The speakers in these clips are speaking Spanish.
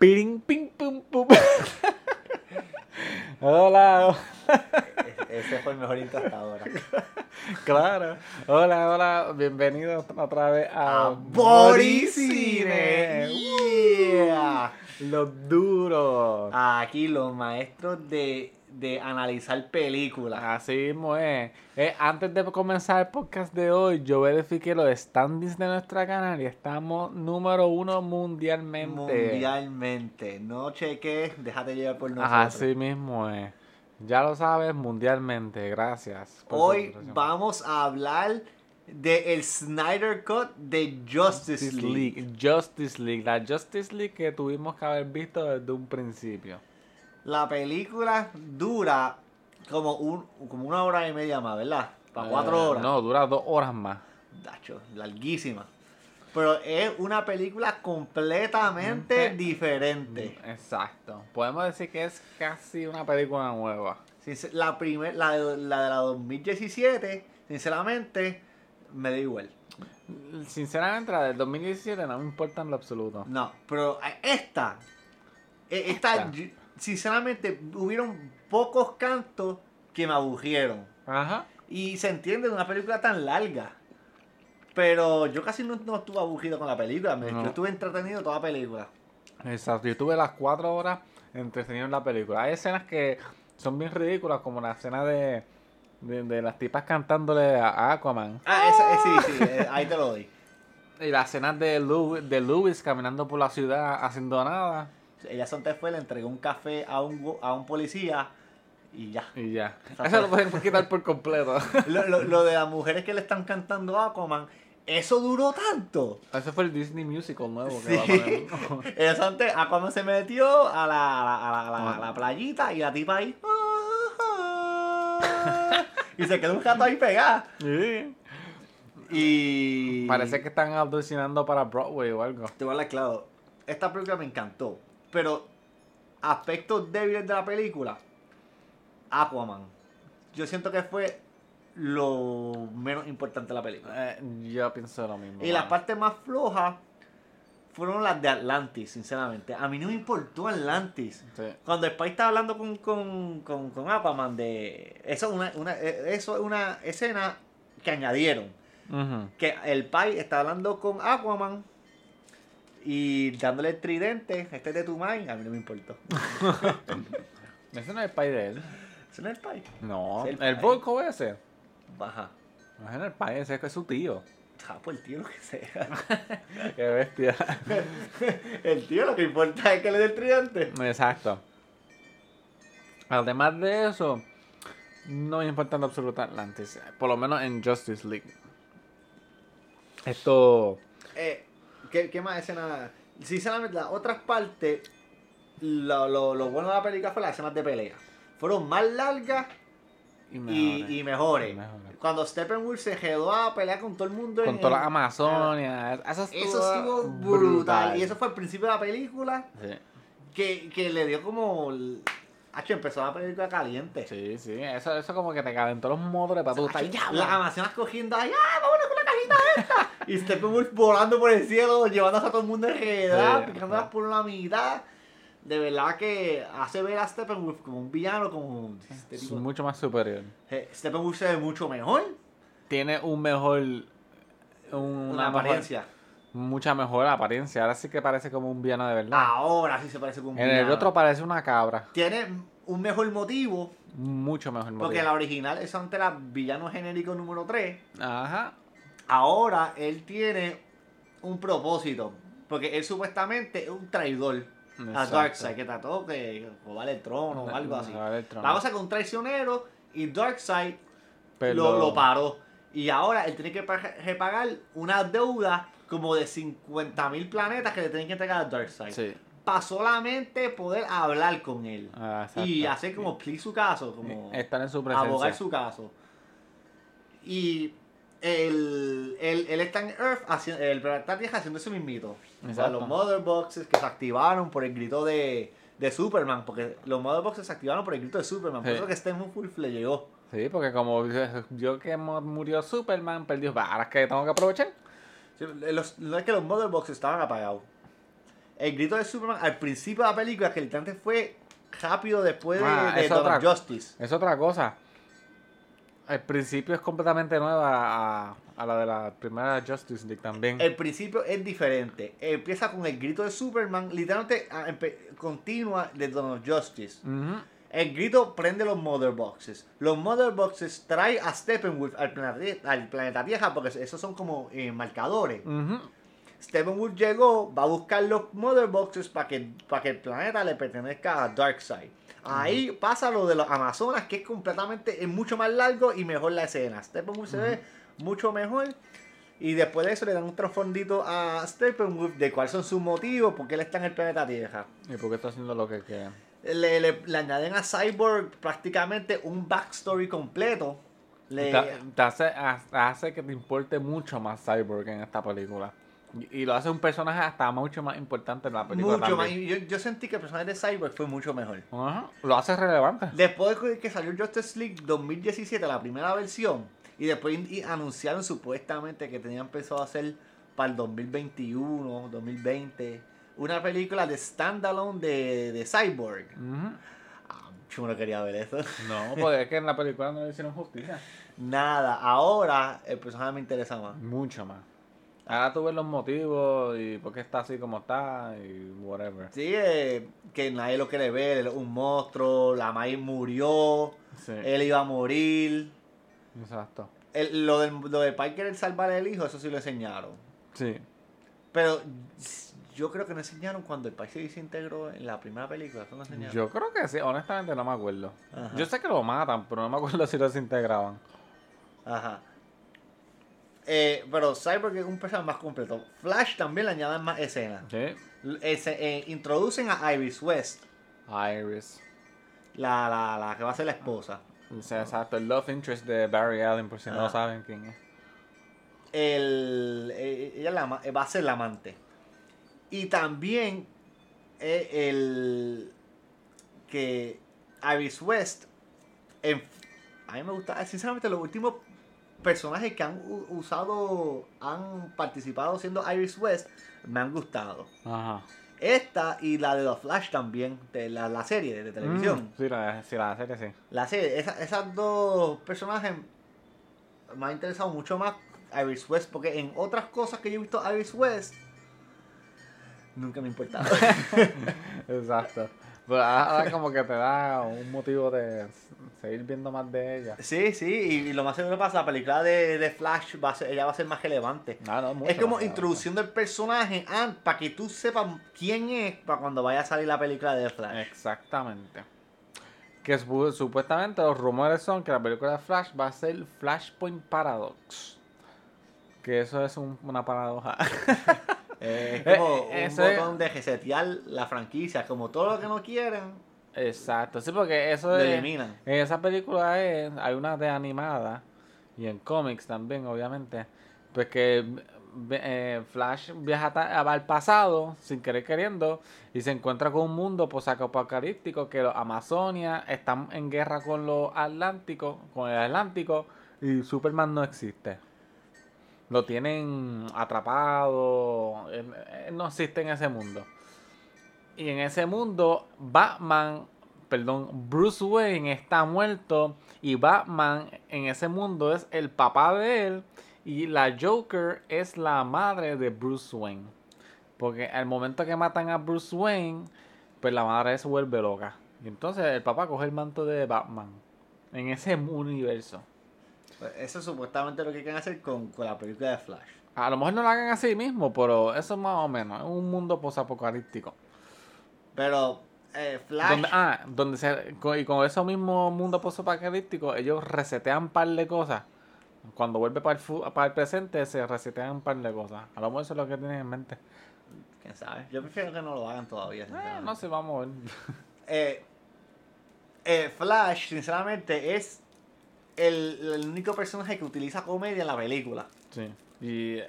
Ping, ping, pum, pum. Hola. Ese fue el mejor intro hasta ahora. Claro. Hola, hola. Bienvenidos otra vez a, A Boricine. Yeah. Los duros. Aquí los maestros de, de analizar películas. Así mismo es. Eh, antes de comenzar el podcast de hoy, yo verifiqué los standings de nuestra canal y estamos número uno mundialmente. Mundialmente. No cheques, déjate llevar por nosotros. Así mismo es. Ya lo sabes, mundialmente. Gracias. Hoy vamos a hablar de el Snyder Cut de Justice Justice League. League. Justice League. La Justice League que tuvimos que haber visto desde un principio. La película dura como, un, como una hora y media más, ¿verdad? Para cuatro Eh, horas. No, dura dos horas más. Dacho, larguísima. Pero es una película completamente diferente. Exacto. Podemos decir que es casi una película nueva. La, primer, la, de, la de la 2017, sinceramente, me da igual. Sinceramente, la del 2017 no me importa en lo absoluto. No, pero esta, eh, esta, Esta. yo- sinceramente, hubieron pocos cantos que me aburrieron. Ajá. Y se entiende de una película tan larga. Pero yo casi no, no estuve aburrido con la película. me- No. Yo estuve entretenido toda la película. Exacto. Yo tuve las cuatro horas entretenido en la película. Hay escenas que son bien ridículas, como la escena de, de, de las tipas cantándole a a Aquaman. Ah, esa, eh, sí, sí, eh, ahí te lo doy. Y las escenas de Lewis, de Lewis caminando por la ciudad haciendo nada. Ella Santa fue, le entregó un café a un, a un policía y ya. Y ya. Eso lo pueden quitar por completo. Lo, lo- lo de las mujeres que le están cantando a Aquaman, eso duró tanto. Ese fue el Disney Musical nuevo que Sí. va a poner. Eso antes, Aquaman se metió a la, a la, a la- a la- a la playita y la tipa ahí. y se quedó un gato ahí pegada. Sí. Y. Parece que están audicionando para Broadway o algo. Te voy a hablar claro. Esta película me encantó. Pero, aspectos débiles de la película: Aquaman. Yo siento que fue lo menos importante de la película. Eh, yo pienso lo mismo. Y las mano. partes más flojas fueron las de Atlantis, sinceramente. A mí no me importó Atlantis. Sí. Cuando Spy está hablando con, con, con, con Aquaman de... Eso es una, una- eh, eso es una escena que añadieron. Que el Pai está hablando con Aquaman y dándole el tridente. Este es de tu mind. A mí no me importó. Ese no es el de él. ¿Ese no es el Pai? No, Es el, el. Volco ese. Baja. No es el país, ese es su tío. Ah, pues el tío lo que sea. Qué bestia. el tío lo que importa es que le dé el tridente. Exacto. Además de eso, no me importa en absoluto Atlantis. Por lo menos en Justice League. Esto. Eh, ¿qué, ¿Qué más escena? Sinceramente, las otras partes, lo, lo, lo bueno de la película fue las escenas de pelea. Fueron más largas Y y, mejores. y mejores. Y mejores. Cuando Steppenwolf se quedó a pelear con todo el mundo Con en- toda la en- Amazonia. Eso estuvo, Eso estuvo brutal. Y eso fue al principio de la película Sí, que, que le dio como... el- Hacho, empezó la película caliente. sí, sí. Eso, eso como que te calentó los motores para tú estar. Las Amazonas cogiendo ahí, ¡ah, vámonos con la! Y Steppenwolf volando por el cielo, llevándose a todo el mundo en realidad, Sí, picándolas sí. por la mitad. De verdad que hace ver a Steppenwolf como un villano, como... Este Es tipo- mucho más superior. Eh, Steppenwolf se ve mucho mejor. Tiene un mejor. un- Una, mejor- apariencia. mucha mejor apariencia. Ahora sí que parece como un villano de verdad. Ahora sí se parece como un en villano. el otro parece una cabra. Tiene un mejor motivo, Mucho mejor motivo. porque la original es antes era villano genérico número 3. Ajá. Ahora él tiene un propósito, porque él supuestamente es un traidor a. Darkseid, que trató de robar el trono o algo así. La cosa es que un traicionero y Darkseid lo, lo paró. Y ahora él tiene que pa- repagar una deuda como de 50 mil planetas que le tienen que entregar a Darkseid. Sí. Para solamente poder hablar con él. Ah, y hacer como plead su caso, como Estar en su presencia. abogar su caso. Y él, él, él está en Earth, haciendo, el planeta Tierra haciendo eso mismito. O sea, los Mother Boxes que se activaron por el grito de, de Superman, porque los Mother Boxes se activaron por el grito de Superman, por eso que Steppenwolf le llegó. Sí, porque como yo que mu- murió Superman, perdió. Ahora es que tengo que aprovechar. Sí, los- no es que los Mother Boxes estaban apagados. El grito de Superman al principio de la película, que literalmente fue rápido después de, Ah, de Dawn otra- Justice. Es otra cosa. El principio es completamente nueva a, a la de la primera Justice League también. El principio es diferente. Empieza con el grito de Superman, literalmente ah, continua de of Justice. El grito prende los Mother Boxes. Los Mother Boxes trae a Steppenwolf al planeta, al planeta Tierra porque esos son como eh, marcadores. Steppenwolf llegó, va a buscar los Mother Boxes para que, para que el planeta le pertenezca a Darkseid. Ahí pasa lo de los Amazonas, que es completamente, es mucho más largo y mejor la escena. Steppenwolf se ve mucho mejor. Y después de eso le dan un trasfondito a Steppenwolf de cuáles son sus motivos, por qué él está en el planeta Tierra. ¿Y por qué está haciendo lo que quiere? Le, le- le añaden a Cyborg prácticamente un backstory completo. Le, Te, te hace, ha- hace que te importe mucho más Cyborg en esta película. Y, lo hace un personaje hasta mucho más importante en la película. mucho más. Yo, yo sentí que el personaje de Cyborg fue mucho mejor. Ajá. Lo hace relevante. Después de que salió Justice League 2017, la primera versión, y después y anunciaron supuestamente que tenían pensado hacer para el 2021, 2020, una película de standalone de, de Cyborg. Ujú. Ah, yo no quería ver eso. No, porque es que en la película no le hicieron justicia. Nada, ahora el personaje me interesa más. Mucho más. Ahora tú ves los motivos y por qué está así como está y whatever. Sí, eh, que nadie lo quiere ver, un monstruo, la May murió, Sí, él iba a morir. exacto. El- lo, del, lo de Parker el salvar el hijo, eso sí lo enseñaron. Sí. Pero yo creo que no enseñaron cuando el país se integró en la primera película. Eso no enseñaron. Yo creo que sí, honestamente no me acuerdo. Ajá. Yo sé que lo matan, pero no me acuerdo si lo desintegraban. Ajá. Eh, pero Cyborg es un personaje más completo. Flash también le añaden más escenas. Sí. Eh, introducen a Iris West, Iris. la, la, la que va a ser la esposa. Exacto, el love interest de Barry Allen, por si no saben quién es. El, eh, ella la ama- va a ser la amante. Y también eh, el que Iris West, en- a mí me gusta, sinceramente los últimos personajes que han usado, han participado siendo Iris West, me han gustado. Ajá. Esta y la de The Flash también, de la, la serie de televisión. Mm, sí, la, sí, la serie sí. La serie, esa- esas dos personajes me ha interesado mucho más Iris West, porque en otras cosas que yo he visto Iris West, nunca me ha importado. Exacto. Pero ahora como que te da un motivo de seguir viendo más de ella. sí, sí, y, lo más seguro pasa, la película de, de Flash, va a ser, ella va a ser más relevante. Ah, no, mucho es como introducción del personaje para que tú sepas quién es para cuando vaya a salir la película de Flash. Exactamente. Que su- supuestamente los rumores son que la película de Flash va a ser Flashpoint Paradox. Que eso es un- una paradoja. Eh, es como eh, un es- botón de resetear la franquicia, como todo lo que no quieren, Exacto, sí, porque eso eliminan. En esa película es, hay una de animada y en cómics también, obviamente. Pues que eh, Flash viaja al pasado sin querer queriendo y se encuentra con un mundo posapocalíptico que los Amazonia están en guerra con los Atlánticos, con el Atlántico y Superman no existe. Lo tienen atrapado, él- él no existe en ese mundo. Y en ese mundo, Batman, perdón, Bruce Wayne está muerto. Y Batman en ese mundo es el papá de él. Y la Joker es la madre de Bruce Wayne. Porque al momento que matan a Bruce Wayne, pues la madre se vuelve loca. Y entonces el papá coge el manto de Batman. En ese universo. Pues Eso es supuestamente lo que quieren hacer con, con la película de Flash. A lo mejor no lo hagan así mismo, pero eso es más o menos. Es un mundo posapocalíptico. Pero eh, Flash. Donde, ah, donde se, con- y con ese mismo mundo posapocalíptico, ellos resetean un par de cosas. Cuando vuelve para el, fu- para el presente, se resetean un par de cosas. A lo mejor eso es lo que tienen en mente. ¿Quién sabe? Yo prefiero que no lo hagan todavía. Eh, no sé, vamos a ver. Eh, eh, Flash, sinceramente, es el, el único personaje que utiliza comedia en la película. Sí. Y,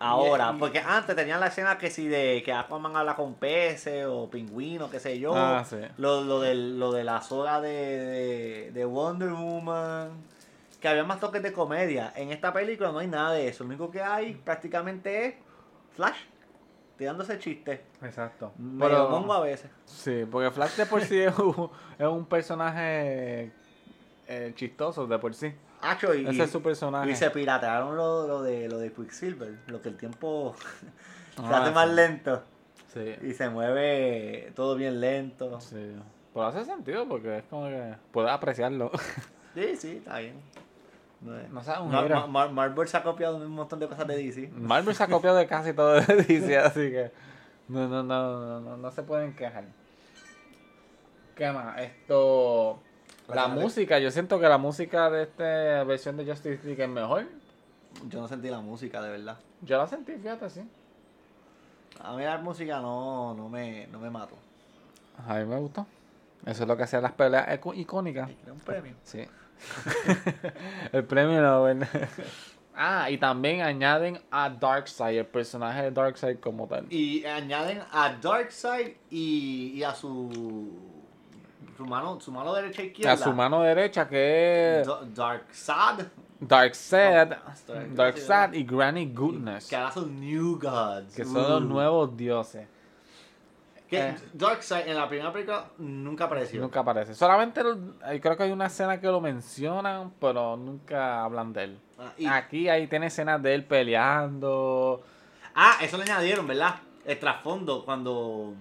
Ahora, porque antes tenían la escena que si de que Aquaman habla con peces o pingüinos, qué sé yo. Ah, sí. Lo, lo, del- lo de la soga de, de, de Wonder Woman. Que había más toques de comedia. En esta película no hay nada de eso. Lo único que hay prácticamente es Flash. tirándose chistes. Exacto. Medio mongo a veces. Sí, porque Flash de por sí es un, es un personaje eh, chistoso de por sí. Hacho, y, Ese es su personaje. y se piratearon lo, lo de lo de Quicksilver, lo que el tiempo se Ah, hace más lento Sí. y se mueve todo bien lento. Sí. Pero hace sentido porque es como que puedes apreciarlo. Sí, sí, está bien. No, es- No sea un Ma- giro. Ma- Mar- Marvel se ha copiado un montón de cosas de DC. Marvel se ha copiado de casi todo de DC, así que no, no, no, no, no, no se pueden quejar. ¿Qué más? Esto. La música, yo siento que la música de esta versión de Justice League es mejor. Yo no sentí la música, de verdad. Yo la sentí, fíjate, sí. A mí la música no, no, me, no me mato. A mí me gustó. Eso es lo que hacían las peleas icónicas. Era un premio. Sí. el premio Nobel. ah, y también añaden a Darkseid, el personaje de Darkseid como tal. Y añaden a Darkseid y, y a su, su mano, su mano derecha e izquierda. A su mano derecha que es Da- Darkseid. Darkseid, Darkseid. Darkseid y Granny Goodness, Que ahora son New Gods. que son los nuevos dioses. Que Eh. Darkseid en la primera película nunca apareció. Nunca aparece. Solamente lo- eh, creo que hay una escena que lo mencionan, pero nunca hablan de él. Ah, y- Aquí ahí tiene escenas de él peleando. Ah, eso le añadieron, ¿verdad? El trasfondo cuando.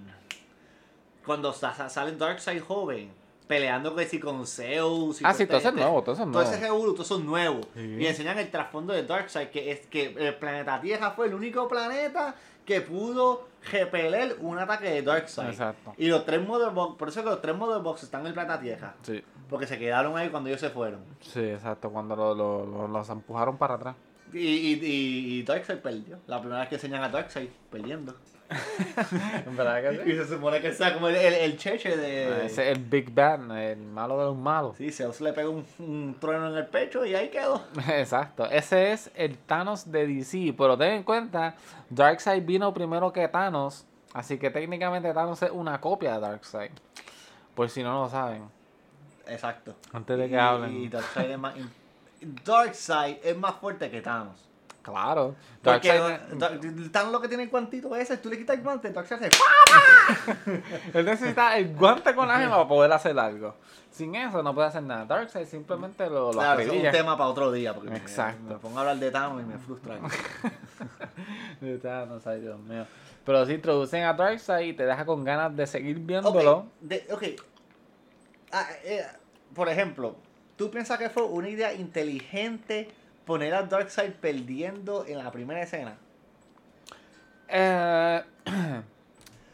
Cuando sa- sa- sale Darkseid joven, peleando que si con Zeus. y Ah, sí, todo eso es este- nuevo, todo eso es Todo nuevo. ese revolú, todo eso es nuevo. Sí. Y enseñan el trasfondo de Darkseid, que es que el planeta Tierra fue el único planeta que pudo repeler un ataque de Darkseid. Exacto. Y los tres Mother Box, por eso que los tres Mother Box están en el planeta Tierra. Sí, Porque se quedaron ahí cuando ellos se fueron. sí, exacto. Cuando lo- lo- lo- los empujaron para atrás. Y, y, y, y Darkseid perdió. La primera vez que enseñan a Darkseid perdiendo. ¿En verdad que Y se supone que sea como el, el, el cheche de. Ah, Ese es el Big Bad, el malo de los malos. Sí, Zeus le pegó un, un trueno en el pecho y ahí quedó. Exacto. Ese es el Thanos de DC. Pero ten en cuenta, Darkseid vino primero que Thanos. Así que técnicamente Thanos es una copia de Darkseid. Por si no lo saben. Exacto. Antes de que Y- hablen. Y Darkseid es más. Darkseid es más fuerte que Thanos. Claro. Porque Darkseid, Thanos lo que tiene el guantito ese, tú le quitas el guante, Darkseid hace. él necesita el guante con la gema para poder hacer algo. Sin eso no puede hacer nada. Darkseid simplemente lo, lo Claro, es un tema para otro día. Porque Exacto. Me, pongo a hablar de Thanos y me frustra. De Thanos, ay Dios mío. Pero si introducen a Darkseid y te deja con ganas de seguir viéndolo. Ok, de- ok. Ah, eh, por ejemplo, ¿tú piensas que fue una idea inteligente poner a Darkseid perdiendo en la primera escena? Eh,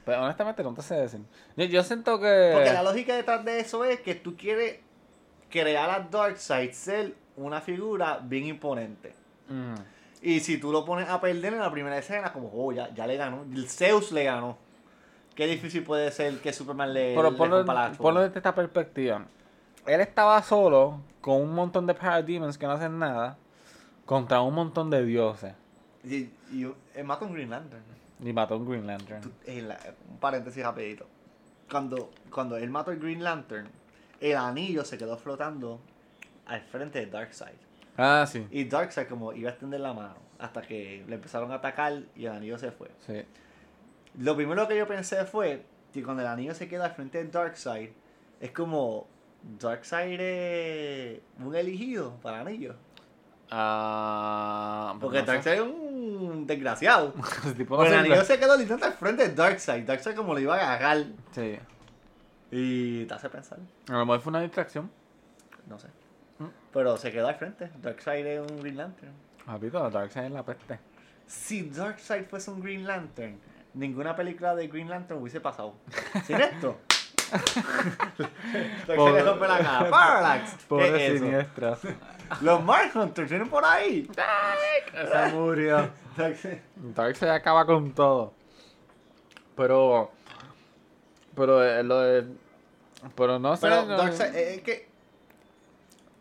pero honestamente no te sé decir. Yo, yo siento que. Porque la lógica detrás de eso es que tú quieres crear a Darkseid ser una figura bien imponente. Mm, Y si tú lo pones a perder en la primera escena, como, oh, ya, ya le ganó. El Zeus le ganó. Qué difícil puede ser que Superman le, Pero ponlo, ponlo desde esta perspectiva. Él estaba solo con un montón de Parademons que no hacen nada contra un montón de dioses. Y, y él mata un Green Lantern. Y mató a un Green Lantern. Tú- la- un paréntesis rapidito. Cuando, cuando él mató el Green Lantern, el anillo se quedó flotando al frente de Darkseid. Ah, sí. Y Darkseid como iba a extender la mano hasta que le empezaron a atacar y el anillo se fue. Sí. Lo primero que yo pensé fue que cuando el anillo se queda al frente de Darkseid, es como Darkseid es un elegido para el anillo. Ah, Porque no. Darkseid es un desgraciado. Tipo no sirve. anillo se quedó literalmente al frente de Darkseid. Darkseid como lo iba a agarrar. Sí. Y te hace pensar. A lo mejor fue una distracción. No sé. ¿Mm? Pero se quedó al frente. Darkseid es un Green Lantern. Papito, Darkseid es la peste. Si Darkseid fuese un Green Lantern, ninguna película de Green Lantern hubiese pasado. Sin esto. Darkseid le rompe la cara. Parallax. Pobre siniestro. Los Mark Hunters vienen por ahí. Se murió. Darkseid- Darkseid acaba con todo. Pero. Pero eh, lo de. Pero no sé. Pero no- Darkseid, eh, es que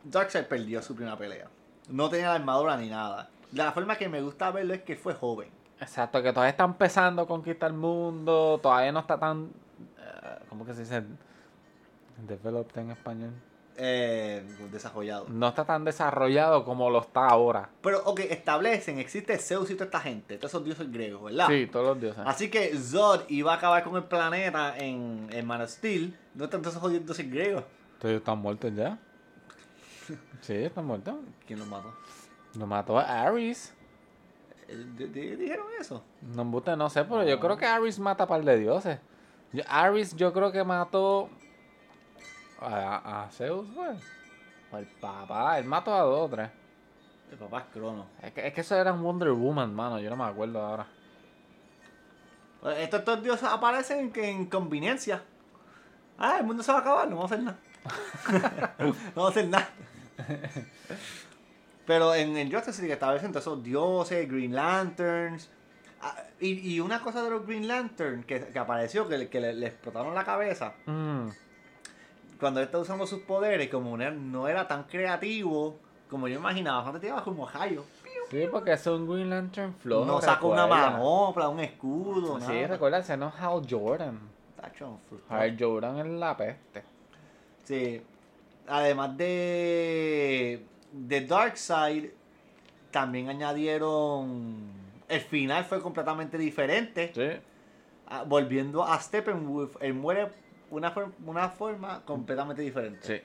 Darkseid perdió su primera pelea. No tenía la armadura ni nada. La forma que me gusta verlo es que fue joven. Exacto, que todavía está empezando a conquistar el mundo. Todavía no está tan. eh, ¿Cómo que se dice? Developed en español. Eh, desarrollado. No está tan desarrollado como lo está ahora. Pero, ok, establecen, existe Zeus y toda esta gente, todos esos dioses griegos, ¿verdad? Sí, todos los dioses. Así que Zod iba a acabar con el planeta en, en Man of Steel. ¿No están todos esos dioses griegos? Entonces están muertos ya. Sí, están muertos. ¿Quién los mató? Lo mató a Ares. Eh, di- di- ¿Dijeron eso? No, no sé, pero yo creo que Ares mata a par de dioses. Ares yo creo que mató a, a Zeus, pues. O el papá, él mató a dos o tres. El papá es Crono. Es que, es que eso era un Wonder Woman, mano, yo no me acuerdo ahora. Pues Estos, estos dioses aparecen que en conveniencia. Ah, el mundo se va a acabar, no vamos a hacer nada. no vamos a hacer nada. Pero en, en Justice League establecen todos esos dioses, Green Lanterns. Ah, y, y una cosa de los Green Lanterns que, que apareció, que, le- que le, le explotaron la cabeza. Mm, Cuando él está usando sus poderes, como no era, no era tan creativo como yo imaginaba, antes tiraba como Hayo. Sí, porque es un Green Lantern flojo. no sacó una manopla, un escudo. Sí, nada. recuerda, ese no es Hal Jordan. Hal Jordan es la peste. Sí. Además de, de Darkseid, también añadieron. El final fue completamente diferente. Sí. Ah, Volviendo a Steppenwolf, él muere una, for- una forma completamente diferente. Sí.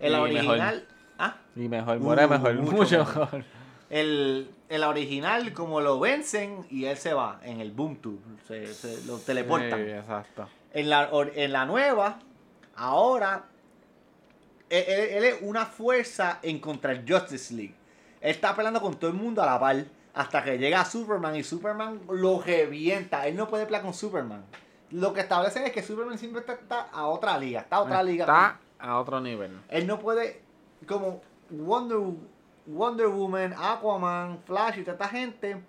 En la Y mejor. original. Ah, Y mejor, muere Uh, mejor, mucho mucho mejor. mejor. el, en la original, como lo vencen y él se va en el Boom Tube. Se, se lo teleportan. Sí, exacto. En la, en la nueva, ahora, él, él- él es una fuerza en contra el Justice League. Él está peleando con todo el mundo a la par. Hasta que llega Superman y Superman lo revienta. Él no puede pelear con Superman. Lo que establecen es que Superman siempre está, está a otra liga. Está a otra liga. Está a otro nivel. Él no puede, como Wonder, Wonder Woman, Aquaman, Flash y toda esta gente,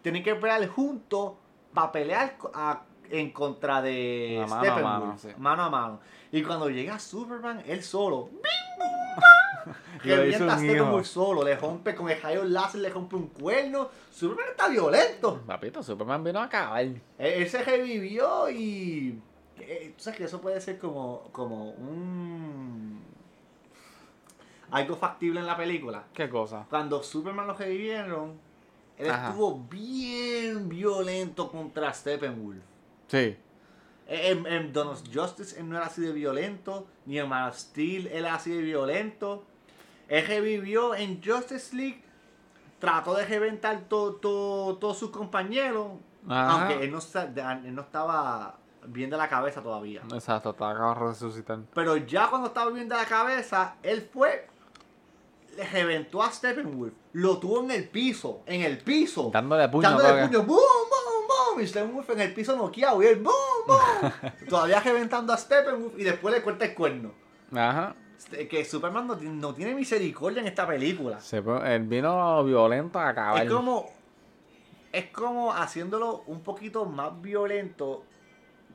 tienen que pelear juntos para pelear a- en contra de mano a mano, sí. mano a mano. Y cuando llega Superman, él solo, revienta a hijo. solo, le rompe con el rayo láser, le rompe un cuerno. Superman está violento. Papito, Superman vino a acabar. Él, él se revivió y. eh, Tú sabes que eso puede ser como, como un. Algo factible en la película. ¿Qué cosa? Cuando Superman lo revivieron, él Ajá. estuvo bien violento contra Steppenwolf. Sí. En, en Dawn of Justice él no era así de violento, ni en Man of Steel él era así de violento. Él revivió en Justice League, trató de reventar to- to- todos sus compañeros, Ajá. aunque él no, está- él no estaba bien de la cabeza todavía. Exacto, acabo de resucitar. Pero ya cuando estaba bien de la cabeza, él fue, le reventó a Steppenwolf, lo tuvo en el piso, en el piso. Dándole puño. Dándole puño, boom, boom, boom. Y Steppenwolf en el piso noqueado. Y él, boom, boom. Todavía reventando a Steppenwolf. Y después le corta el cuerno. Ajá. Este, Que Superman no, tiene- no tiene misericordia en esta película. Se él vino violento a acabar. Es como. Es como haciéndolo un poquito más violento.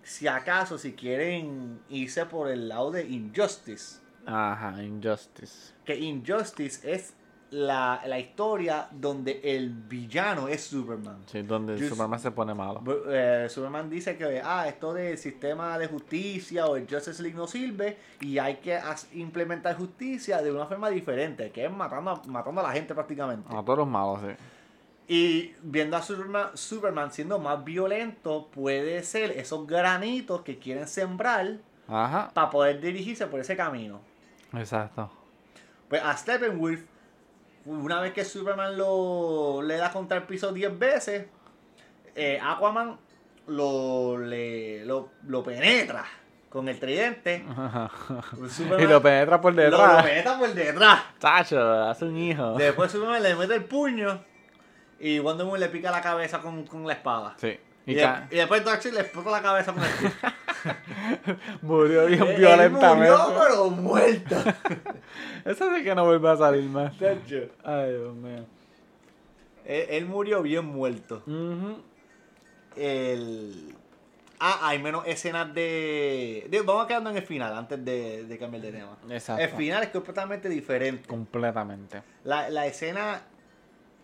Si acaso, si quieren irse por el lado de Injustice. Ajá, Injustice. Que Injustice es la, la historia donde el villano es Superman. Sí, donde Superman se pone malo. Eh, Superman dice que ah, esto del sistema de justicia o el Justice League no sirve y hay que implementar justicia de una forma diferente, que es matando a, matando a la gente prácticamente. A todos los malos, sí. Y viendo a Superman, Superman siendo más violento, puede ser esos granitos que quieren sembrar para poder dirigirse por ese camino. Exacto. Pues a Steppenwolf, una vez que Superman lo le da contra el piso 10 veces, eh, Aquaman lo, le, lo, lo penetra con el tridente. Superman y lo penetra por lo- lo detrás. penetra por detrás. Tacho, hace un hijo. Después Superman le mete el puño y Wonder Woman le pica la cabeza con, con la espada. Sí. Y, Y, de- ca- y después Darkseid le explota la cabeza puño. murió bien Él violentamente. murió, pero muerto. Eso sí que no vuelve a salir más. Ay, Dios mío. él, él murió bien muerto. Ujú. el ah hay menos escenas de, de- vamos quedando en el final antes de, de cambiar de tema Exacto. el final es completamente diferente Completamente. la, la escena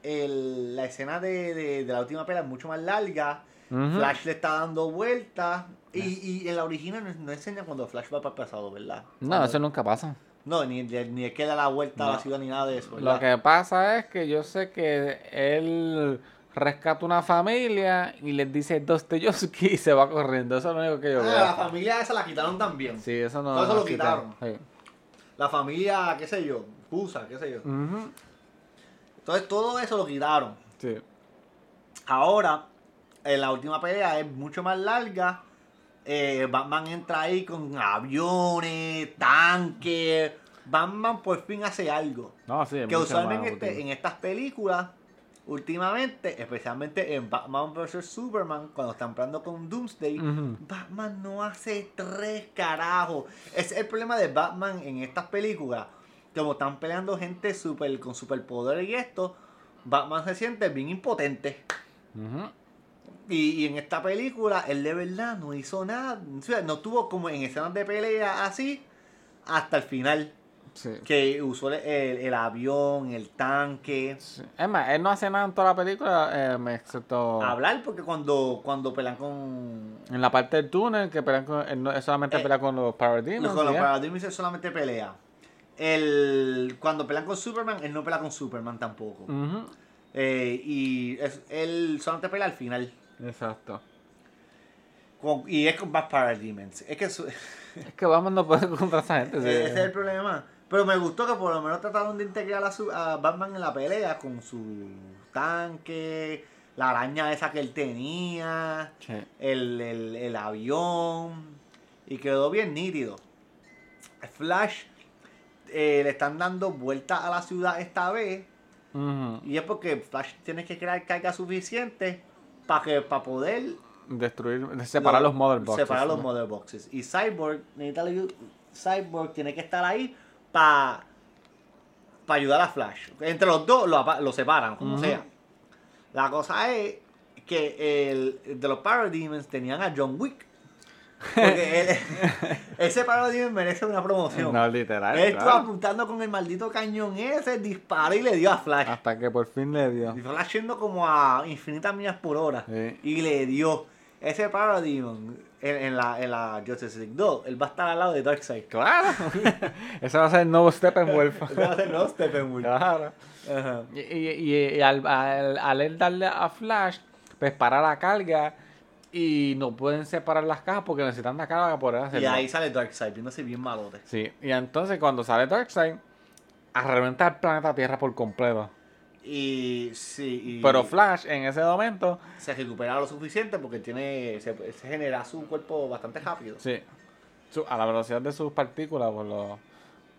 el- la escena de, de- de la última pelea es mucho más larga Flash le está dando vueltas y, y en la original no, no enseña cuando Flash va para el pasado verdad No, Cuando- eso nunca pasa. No, ni, ni es que da la vuelta a la No. ciudad ni nada de eso. Lo que pasa es que yo sé que él rescata una familia y les dice Dostoyevsky y se va corriendo. Eso es lo único que yo Ah, la veo. familia esa la quitaron también. Sí, eso no Todo eso lo quitaron. sí. La familia, qué sé yo, Pusa, qué sé yo. Entonces todo eso lo quitaron. sí. Ahora, la última pelea es mucho más larga. Eh, Batman entra ahí con aviones, tanques. Batman por fin hace algo. No, sí, que usualmente en estas películas, últimamente, especialmente en Batman vs. Superman, cuando están peleando con Doomsday. Batman no hace tres carajos. Ese es el problema de Batman en estas películas. Como están peleando gente super, con superpoder y esto, Batman se siente bien impotente. Ujú. Y, y en esta película, él de verdad no hizo nada. O sea, no tuvo como en escenas de pelea así hasta el final. Sí. Que usó el, el- el avión, el tanque. Sí. Es más, él no hace nada en toda la película, eh, excepto Hablar, porque cuando, cuando pelean con. en la parte del túnel, que pelean con, él, no- él solamente Eh, pelea con los Parademons. con los. Paradigmas él solamente pelea. El, cuando pelean con Superman, él no pelea con Superman tampoco. Eh, y es- él solamente pelea al final. Exacto. Con- y es con más Parademons. Es que su- Es que Batman no puede contra esa gente. Ese es el problema. Pero me gustó que por lo menos trataron de integrar a, su- a Batman en la pelea con su tanque, la araña esa que él tenía, Sí. el, el- el avión. Y quedó bien nítido. Flash eh, le están dando vuelta a la ciudad esta vez. Y es porque Flash tiene que crear carga suficiente para que para poder Destruir, separar lo- los mother boxes. Separar los mother boxes. Y Cyborg, necesita Cyborg tiene que estar ahí para ayudar a Flash. Entre los dos lo, lo separan, como sea. La cosa es que el, de los Parademons tenían a John Wick. Porque él- ese Parademon merece una promoción. No, literal. él estuvo claro. apuntando con el maldito cañón ese, disparó y le dio a Flash. Hasta que por fin le dio. Y Flash yendo como a infinitas millas por hora. Sí. Y le dio ese Parademon en, en la, en la Justice League 2. Él va a estar al lado de Darkseid. Claro. Ese va a ser el nuevo Steppenwolf. Ese va a ser no Steppenwolf. claro. Y, y, y- y al, al, al él darle a Flash, pues para la carga y no pueden separar las cajas porque necesitan la carga para poder hacerlo. Y ahí sale Darkseid, viéndose bien malote. Sí, y entonces cuando sale Darkseid, arrebenta el planeta Tierra por completo. Y sí, y Pero Flash en ese momento, se recupera lo suficiente porque tiene se, se genera su cuerpo bastante rápido. sí, su- a la velocidad de sus partículas, por lo...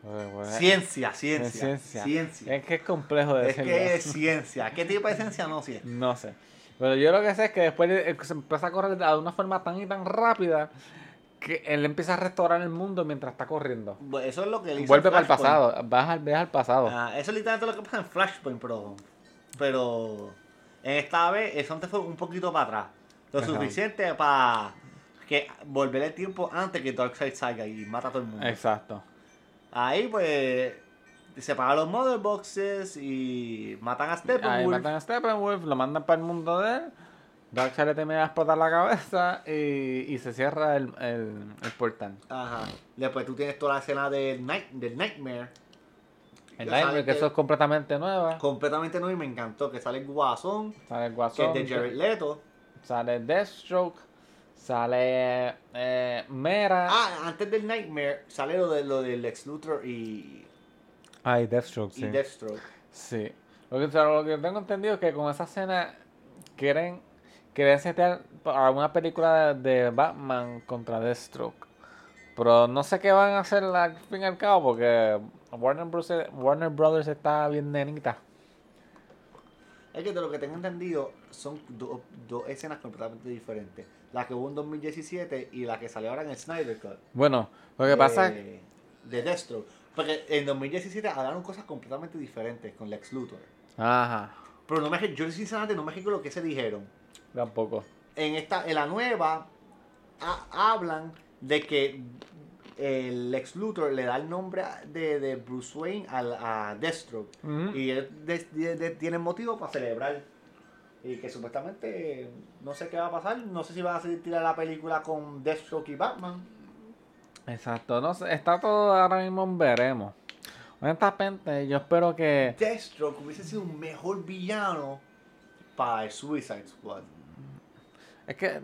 por- por- Ciencia, ciencia, es ciencia. ciencia. Es que es complejo de Es decirlo. que es ciencia. ¿Qué tipo de ciencia no sé? No sé. Pero yo lo que sé es que después de- eh, se empieza a correr de una forma tan y tan rápida que él empieza a restaurar el mundo mientras está corriendo. Eso es lo que le hizo Vuelve para el pasado, vas al, pasado. Ah, eso es literalmente lo que pasa en Flashpoint, pero, pero en esta vez eso antes fue un poquito para atrás. Lo Ajá. suficiente para que volver el tiempo antes que Darkseid salga y mata a todo el mundo. Exacto. Ahí pues separan los Mother Boxes y matan a Ahí Steppenwolf. matan a Steppenwolf, lo mandan para el mundo de él. Darkseid le termina de explotar la cabeza y, y se cierra el, el, el portal. Ajá. Después tú tienes toda la escena del, night, del Nightmare. El Que Nightmare, que eso es completamente nueva. completamente nuevo y me encantó que sale el Guasón, Sale el que Guasón, es de Jared Leto. sale Deathstroke, sale eh, Mera. Ah, antes del Nightmare sale lo, de, lo del Lex Luthor y, Deathstroke, y sí. Deathstroke. Sí. Lo que, o sea, lo que tengo entendido es que con esa escena quieren, quieren setear una película de, Batman contra Deathstroke. Pero no sé qué van a hacer al fin y al cabo porque Warner Bros. Warner Brothers está bien nenita. Es que de lo que tengo entendido son do- dos escenas completamente diferentes. La que hubo en 2017 y la que salió ahora en el Snyder Cut. Bueno, lo que de, pasa es De Deathstroke. Porque en 2017 hablaron cosas completamente diferentes con Lex Luthor. Ajá, Pero no me, yo sinceramente no me recuerdo lo que se dijeron. tampoco. En esta en la nueva ha- hablan de que el Lex Luthor le da el nombre de, de Bruce Wayne al, a Deathstroke. Y él de- de- de- tiene motivo para celebrar. Y que supuestamente no sé qué va a pasar. No sé si va a tirar la película con Deathstroke y Batman. Exacto, no sé, está todo ahora mismo en veremos. Honestamente, yo espero que. Deathstroke hubiese sido un mejor villano para el Suicide Squad. Es que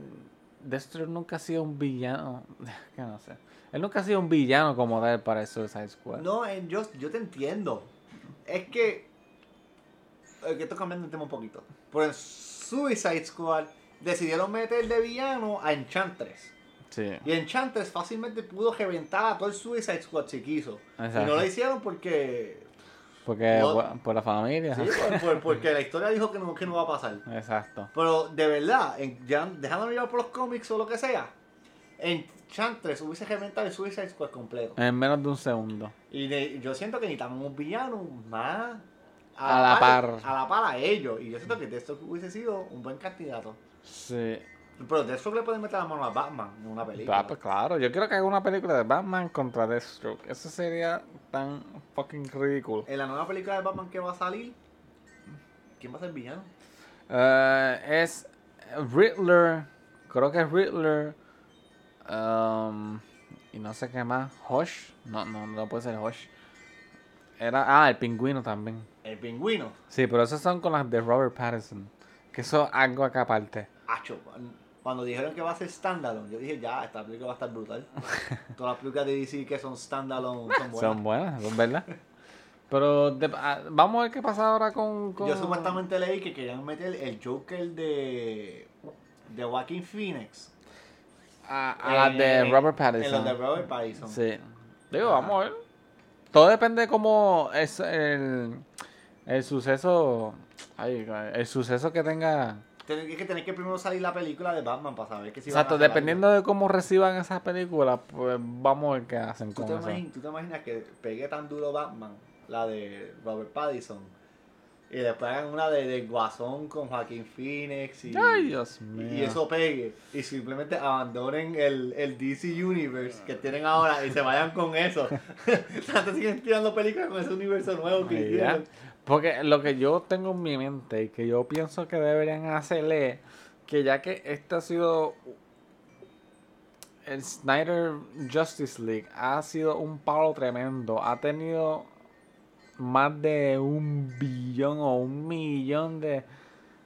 Deathstroke nunca ha sido un villano. Que no sé. Él nunca ha sido un villano como tal para el Suicide Squad. No, eh, yo, yo te entiendo. Es que. eh, que estoy cambiando el tema un poquito. Por el Suicide Squad decidieron meter de villano a Enchantress. Sí. Y Enchantress fácilmente pudo reventar a todo el Suicide Squad si quiso. Y no lo hicieron porque. Porque No. por, por la familia. Sí, por- por- porque la historia dijo que no, que no va a pasar. Exacto. Pero de verdad, en, ya, dejándome llevar por los cómics o lo que sea, Enchantress hubiese reventado el Suicide Squad completo. En menos de un segundo. Y de- yo siento que necesitamos un villano más A la par. A la par a ellos. Y yo siento que Deathstroke hubiese sido un buen candidato. Sí. Pero Deathstroke le puede meter la mano a Batman en una película. Ah, pues claro, yo quiero que haga una película de Batman contra Deathstroke. Eso sería tan fucking ridículo. En la nueva película de Batman que va a salir, ¿quién va a ser villano? Eh, es Riddler, creo que es Riddler. um, y no sé qué más. Hush, no, no, no puede ser Hush. Era, ah, el pingüino también. El pingüino. Sí, pero esos son con las de Robert Pattinson. Que eso es algo acá aparte. Acho, cuando dijeron que va a ser standalone, yo dije, ya, esta película va a estar brutal. Todas las películas de DC que son standalone son buenas. Son buenas, son verdad. Pero de- ah, vamos a ver qué pasa ahora con. con... Yo supuestamente leí que querían meter el Joker de, de Joaquin Phoenix. A, a las de en- Robert En los Pattinson. de Robert Pattinson. Sí. Digo, vamos a ver. Todo depende de cómo es el, el suceso. Ay, el suceso que tenga. Tiene que tener que primero salir la película de Batman para saber que si van a Exacto, hacer dependiendo de cómo reciban esas películas, pues vamos a ver qué hacen. ¿Tú con te, eso. imaginas, ¿Tú te imaginas que pegue tan duro Batman, la de Robert Pattinson, y después hagan una de, de Guasón con Joaquin Phoenix y, Ay, Dios y eso pegue y simplemente abandonen el, el DC Universe que tienen ahora y se vayan con eso. Tanto siguen tirando películas con ese universo nuevo que hicieron. Porque lo que yo tengo en mi mente y que yo pienso que deberían hacer es que ya que este ha sido el Snyder Justice League ha sido un palo tremendo, ha tenido más de un billón o un millón de,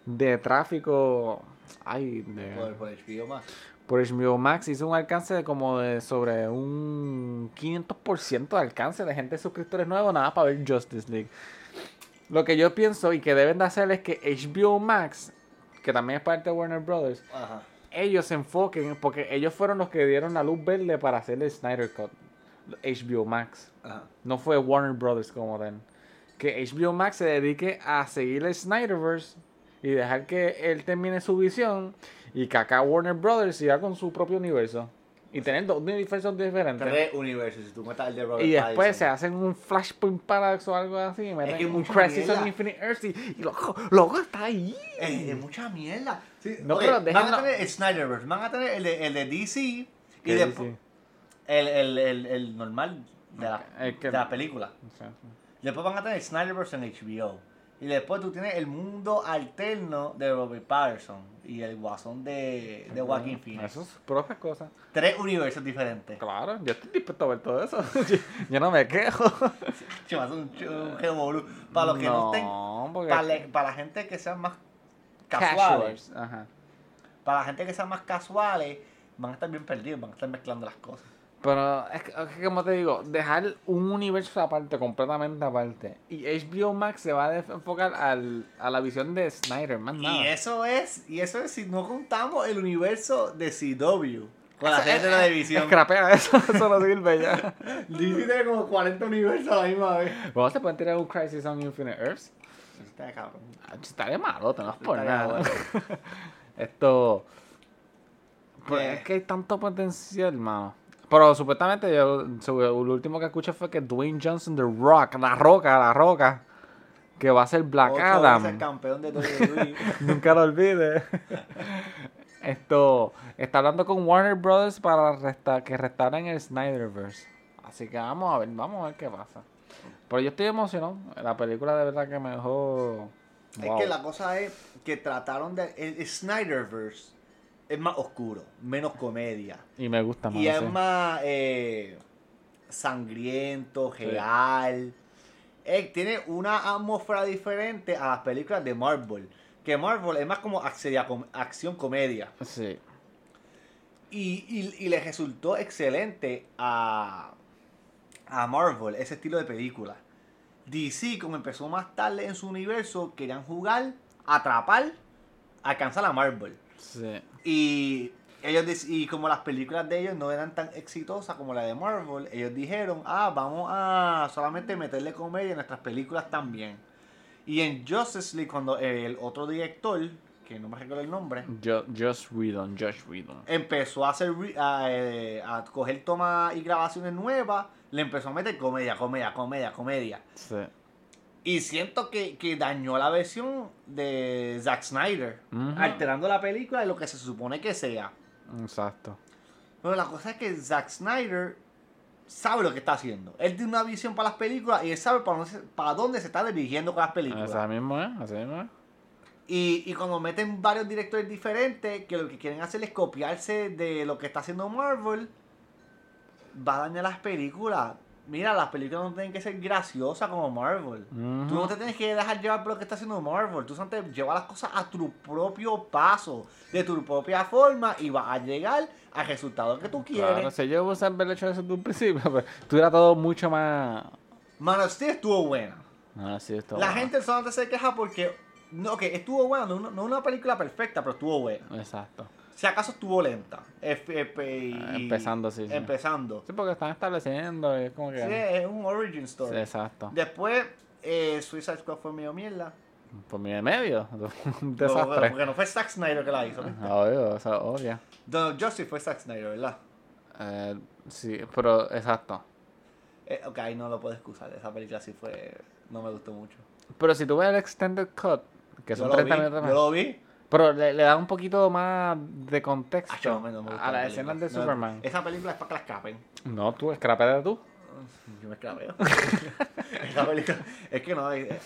de tráfico ay, de, Por, por HBO más. por HBO Max hizo un alcance de como de sobre un 500% de alcance de gente suscriptores nuevos nada para ver Justice League. Lo que yo pienso y que deben de hacer es que HBO Max, que también es parte de Warner Brothers, Ajá. ellos se enfoquen, porque ellos fueron los que dieron la luz verde para hacer el Snyder Cut. HBO Max. Ajá. No fue Warner Brothers como tal. Que HBO Max se dedique a seguir el Snyderverse y dejar que él termine su visión y que acá Warner Brothers siga con su propio universo. Y tener dos universos diferentes. Tres universos, si tú cuentas el de Robert Y después se hacen un Flashpoint Paradox o algo así. y meten que un Crisis on. Infinite Earths y, y loco, loco está ahí. Es, es mucha mierda. Sí, No, pero van a tener el Snyderverse, van a tener el de, el de DC y después DC. el, el, el, el normal de la, que- de la película. Después van a tener el Snyderverse en HBO. Y después tú tienes el mundo alterno de Robert Patterson y el guasón de, de Joaquin Phoenix. Eso es propias cosas. Tres universos diferentes. Claro, yo estoy dispuesto a ver todo eso. yo, yo no me quejo. Chivas, un, un. Para los que no, estén. No, porque... Para, la- para la gente que sean más casuales. Ajá. Para la gente que sean más casuales, van a estar bien perdidos, van a estar mezclando las cosas. Pero es que, es que como te digo, dejar un universo aparte, completamente aparte. Y HBO Max se va a enfocar al, a la visión de Snyder, más nada. Y eso es, y eso es si no contamos el universo de CW. Con la gente de la división. Escrapea eso, eso no sirve ya. DC tiene como 40 universos a la misma vez. Bueno, se pueden tirar un Crisis on Infinite Earths. Está cabrón. Estaría malo, no es por nada. Esto. Pues Eh. es que hay tanto potencial, mano. Pero supuestamente yo, lo último que escuché fue que Dwayne Johnson, The Rock, la roca, la roca, que va a ser Black Ocho Adam. veces campeón de WWE. Nunca lo olvides. Esto está hablando con Warner Brothers para resta- que restauren el Snyderverse. Así que vamos a ver, vamos a ver qué pasa. Pero yo estoy emocionado. La película de verdad que me dejó. Es wow. que la cosa es que trataron de. El Snyderverse es más oscuro, menos comedia. Y me gusta más. Y es sí. más eh, sangriento, real. Eh, tiene una atmósfera diferente a las películas de Marvel. Que Marvel es más como accedia- com- acción comedia. Sí. Y, y, y le resultó excelente a, a Marvel ese estilo de película. DC, como empezó más tarde en su universo, querían jugar, atrapar, alcanzar a Marvel. Sí. Y ellos y como las películas de ellos no eran tan exitosas como la de Marvel, ellos dijeron, ah, vamos a solamente meterle comedia en nuestras películas también. Y en Justice League, cuando el otro director, que no me recuerdo el nombre, Jo- Josh Whedon, Josh Whedon. empezó a hacer a, eh, a coger tomas y grabaciones nuevas, le empezó a meter comedia, comedia, comedia, comedia. Sí. Y siento que, que dañó la versión de Zack Snyder, alterando la película de lo que se supone que sea. Exacto. Pero la cosa es que Zack Snyder sabe lo que está haciendo. Él tiene una visión para las películas y él sabe para dónde se, para dónde se está dirigiendo con las películas. Así mismo es, así mismo es. Y, y cuando meten varios directores diferentes que lo que quieren hacer es copiarse de lo que está haciendo Marvel, va a dañar las películas. Mira, las películas no tienen que ser graciosas como Marvel. Tú no te tienes que dejar llevar por lo que está haciendo Marvel. Tú solamente llevar las cosas a tu propio paso, de tu propia forma, y vas a llegar al resultado que tú quieres. Claro, si yo hubiese haber hecho eso desde un principio, pues, tuviera todo mucho más. Man of Steel estuvo buena. Ah, sí, esto. La gente solamente se queja porque. No, que estuvo buena, no, no una película perfecta, pero estuvo buena. Exacto. Si acaso estuvo lenta. Ah, empezando, sí, sí. Empezando. Sí, porque están estableciendo, es como que. Sí, es un origin Sí, story. exacto. Después, eh, Suicide Squad fue medio mierda. Por mi de medio. Un No, desastre. porque no fue Zack Snyder que la hizo. Obvio, eso obvio. Donald Justice fue Zack Snyder, ¿verdad? Eh, sí, pero exacto. Eh, ok, no lo puedo excusar. Esa película sí fue. No me gustó mucho. Pero si tú ves el extended cut, que Yo son lo 30 vi, minutos Yo más, lo vi. Pero le, le da un poquito más de contexto yo, no a la escenas de. No, Superman. Esa película es para que la escapen. No, tú, escrapete tú. Yo me escapeo. Esa película. Es que no. eh,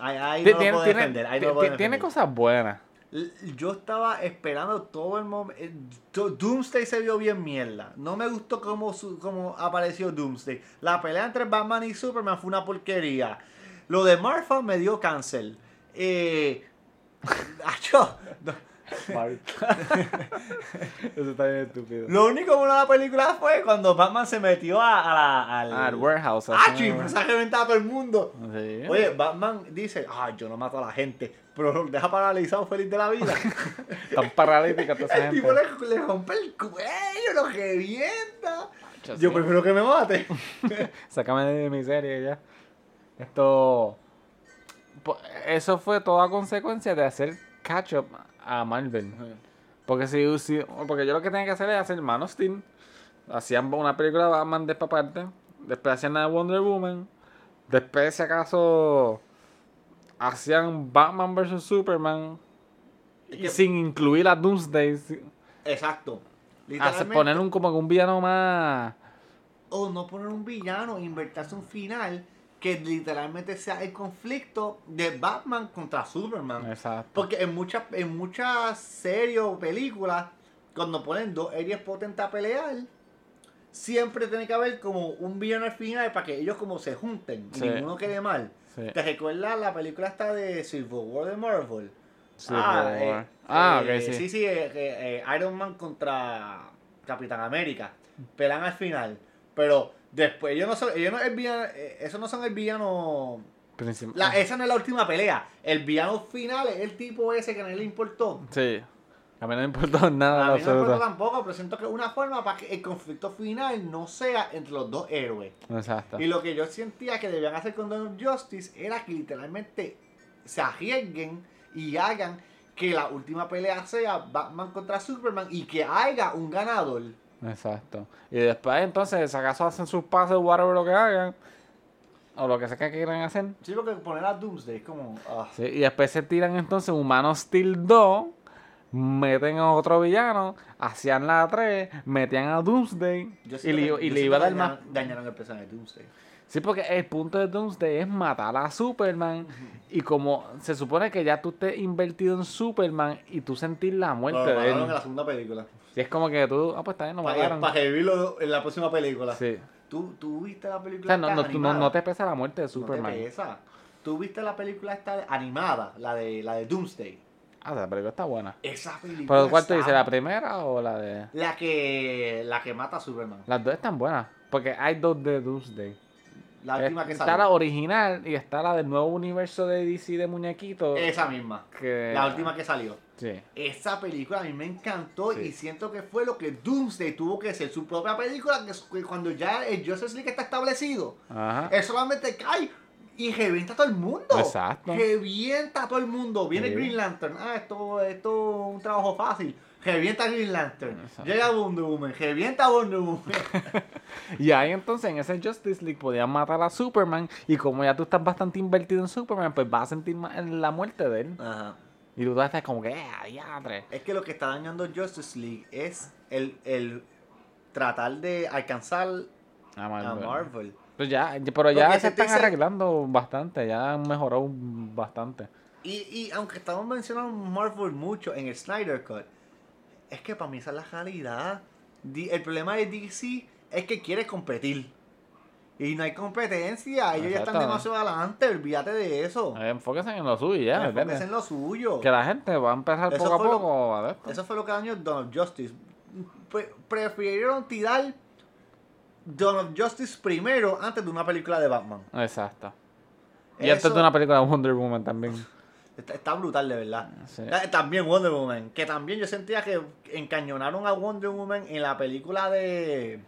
Ahí, no lo puedo tiene- defender. Ahí no lo puedo ti- tiene cosas buenas. Yo estaba esperando todo el momento. Doomsday se vio bien mierda. No me gustó cómo, su- cómo apareció Doomsday. La pelea entre Batman y Superman fue una porquería. Lo de Martha me dio cáncer. Eh, acho, no. Eso está bien estúpido. lo único bueno de la película fue cuando Batman se metió a, a la, al, Ah, el warehouse. ¡Ah, así, y empezó a reventar a todo el mundo. Sí. Oye, Batman dice, ah, yo no mato a la gente, pero deja paralizado feliz de la vida. Están paralíticas toda esa El tipo gente. le, le rompe el cuello, lo revienta. Yo sí. prefiero que me mate. Sácame de mi serie ya. Esto. Eso fue toda consecuencia de hacer catch up a Marvel. Porque si, si- porque yo lo que tenía que hacer es hacer Man of Steel. Hacían una película de Batman de esta parte. Después hacían la de Wonder Woman. Después, si acaso, hacían Batman vs Superman. Y que- sin incluir a Doomsday. Exacto. Hacer, poner un como un villano más. O no poner un villano, invertirse un final que literalmente sea el conflicto de Batman contra Superman. Exacto. Porque en muchas, en muchas series o películas, cuando ponen dos héroes potentes a pelear, siempre tiene que haber como un villano al final para que ellos como se junten y Sí. ninguno quede mal. Sí. ¿Te recuerdas la película esta de Civil War de Marvel? Civil War. Ah, ok, sí. Sí, sí, eh, eh, eh, Iron Man contra Capitán América. Pelan al final. Pero después, ellos no son, ellos no es villano, eh, esos no son el villano. La, esa no es la última pelea. El villano final es el tipo ese que a nadie le importó. Sí. A mí no me importó nada. A mí no me absoluto. tampoco, pero siento que es una forma para que el conflicto final no sea entre los dos héroes. Exacto. Y lo que yo sentía que debían hacer con of Justice era que literalmente se arriesguen y hagan que la última pelea sea Batman contra Superman y que haya un ganador. Exacto. Y después, entonces, si acaso hacen sus pases, whatever lo que hagan, o lo que sea que quieran hacer. Sí, porque poner a Doomsday es como. ah. Sí, y después se tiran entonces Humanos Steel 2, meten a otro villano, hacían la 3, metían a Doomsday y le, que- y le iba a que dar más. dañaron- el personaje de Doomsday. Sí, porque el punto de Doomsday es matar a Superman. Y como se supone que ya tú estés invertido en Superman y tú sentir la muerte Lo de mataron él. en la segunda película. Y es como que tú, ah, pues está bien, no Para mataron. revivirlo en la próxima película. Sí. ¿Tú, ¿Tú viste la O película sea, no, no, tú no, animada? no te pesa la muerte de No te Superman. pesa. ¿Tú viste la película esta animada? La de, la de Doomsday. Ah, la película está buena. Esa película ¿Pero cuál tú está- dices? ¿La primera o la de...? La que, la que mata a Superman. Las dos están buenas. Porque hay dos de Doomsday. La última que está salió. la original y está la del nuevo universo de DC de muñequitos. Esa misma. que... La última que salió. Sí. Esa película a mí me encantó Sí. y siento que fue lo que Doomsday tuvo que ser. Su propia película, que es- cuando ya el Justice League está establecido, Ajá. él solamente cae y revienta a todo el mundo. Exacto. Revienta a todo el mundo. Viene Sí. Green Lantern. Ah, esto, esto es un trabajo fácil. Revienta a Green Lantern. Exacto. Llega Wonder Woman. Revienta a Wonder Woman. Y ahí entonces en ese Justice League podían matar a Superman. Y como ya tú estás bastante invertido en Superman, pues vas a sentir ma- la muerte de él. Ajá. Y tú estás como que, eh, diadre. Es que lo que está dañando Justice League es el, el tratar de alcanzar A a Marvel. Pues ya, pero ya Porque se están dice- arreglando bastante. Ya han mejorado bastante. Y, y aunque estamos mencionando Marvel mucho en el Snyder Cut, es que para mí esa es la realidad. El problema de DC es que quiere competir. Y no hay competencia, ellos ya están demasiado adelante, olvídate de eso. Enfóquense en lo suyo ya, Enfóquense en lo suyo. Que la gente va a empezar Eso poco a lo- poco a ver esto. Eso fue lo que dañó of Justice. Pre- prefirieron tirar of Justice primero antes de una película de Batman. Exacto. Y Eso- antes de una película de Wonder Woman también. Está, está brutal, de verdad. Sí. También Wonder Woman. Que también yo sentía que encañonaron a Wonder Woman en la película de,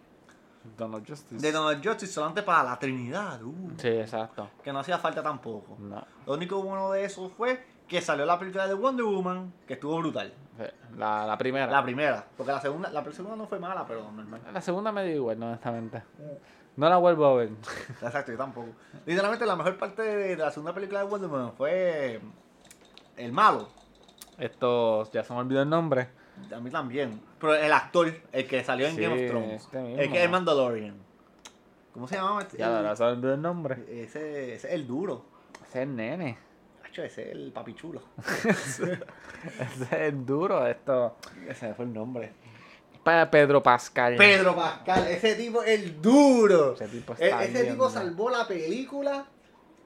Donald Justice. de of Justice solamente para la Trinidad. uh, Sí, exacto. que no hacía falta tampoco. No. Lo único bueno de eso fue que salió la película de Wonder Woman, que estuvo brutal. Sí, La, la primera. La primera. Porque la segunda, la segunda no fue mala, pero normal. La segunda me dio igual, no, honestamente. No la vuelvo a ver. Exacto, yo tampoco. Literalmente la mejor parte de, de la segunda película de Wonder Woman fue el malo. Esto, ya se me olvidó el nombre. A mí también. Pero el actor, el que salió en Sí, Game of Thrones. este mismo. el que es el Mandalorian. ¿Cómo se llamaba? este? Ya, me olvidó el nombre. ese, ese es el duro. Ese es el nene. Hacho, ese es el papi chulo. Ese es el duro. Esto. Ese fue el nombre. Para Pedro Pascal. Pedro Pascal, ese tipo es el duro. Ese tipo E- está ese bien, tipo salvó la película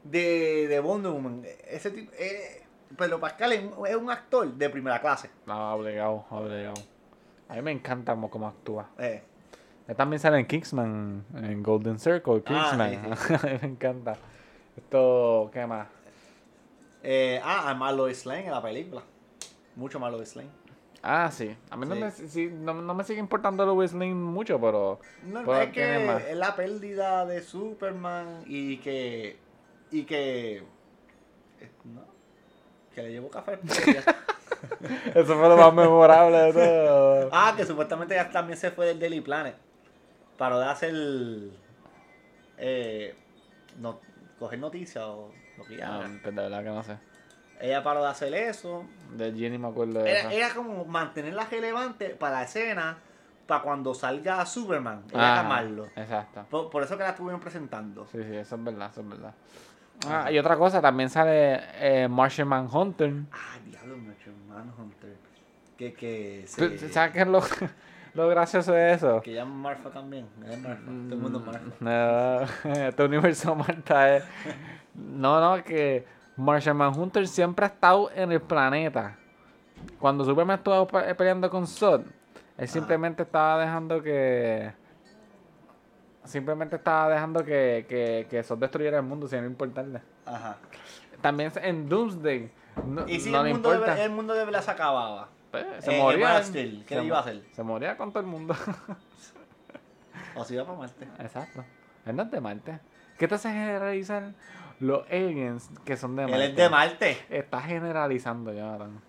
de, de Wonder Woman. Ese tipo, eh, Pedro Pascal es un, es un actor de primera clase. No, obligado, obligado. A mí me encanta mo- cómo actúa. Eh, Él también sale en Kingsman, en Golden Circle, Kingsman. Ah, sí, A mí me encanta. Esto, ¿qué más? eh, ah, además Lois Lane en la película. Mucho más Lois Lane. Ah, sí. A mí no, me, sí, no, no me sigue importando Lois Lane mucho, pero... No, es más. que es la pérdida de Superman y que. Y que. eh, No. Que le llevó café. Eso fue lo más memorable de todo. ah, que supuestamente ya también se fue del Daily Planet. Para de hacer. Eh, no, coger noticias o lo que Ah, llaman. pues de verdad que no sé. Ella paró de hacer eso. De Jenny me acuerdo de Era, eso. era como mantenerla relevante para la escena. Para cuando salga Superman. Ella Ajá, llamarlo. Exacto. Por, por eso que la estuvieron presentando. Sí, sí, eso es verdad, eso es verdad. Ah, y otra cosa, también sale eh, Martian Manhunter. Ah, diablo, Macho Manhunter. Que, que ¿Tú- se... ¿Sabes qué es lo, lo gracioso de eso? Que llaman Marfa también. Es Marfa. Todo el mundo Marfa. No, este universo Marta es. No, no, que Martian Manhunter siempre ha estado en el planeta. Cuando Superman estuvo pe- peleando con Zod, él simplemente estaba dejando que. Simplemente estaba dejando que, que, que Zod destruyera el mundo sin importarle. Ajá. También en Doomsday. No, Y si no el, mundo de, el mundo de Bella se acababa. Pues, se eh, moría. Él. Steel, ¿qué se le iba a mo- hacer? Se moría con todo el mundo. O si iba para Marte. Exacto. Él no es de Marte. ¿Qué te hace generalizar los aliens que son de Él Marte? es de Marte. Está generalizando, Jonathan.